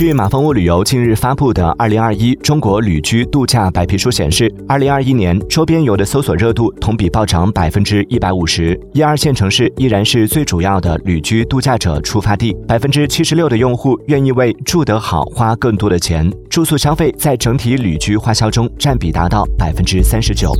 据马蜂窝旅游近日发布的二零二一中国旅居度假白皮书显示二零二一年周边游的搜索热度同比暴涨百分之一百五十。一二线城市依然是最主要的旅居度假者出发地百分之七十六的用户愿意为住得好花更多的钱住宿消费在整体旅居花销中占比达到百分之三十九。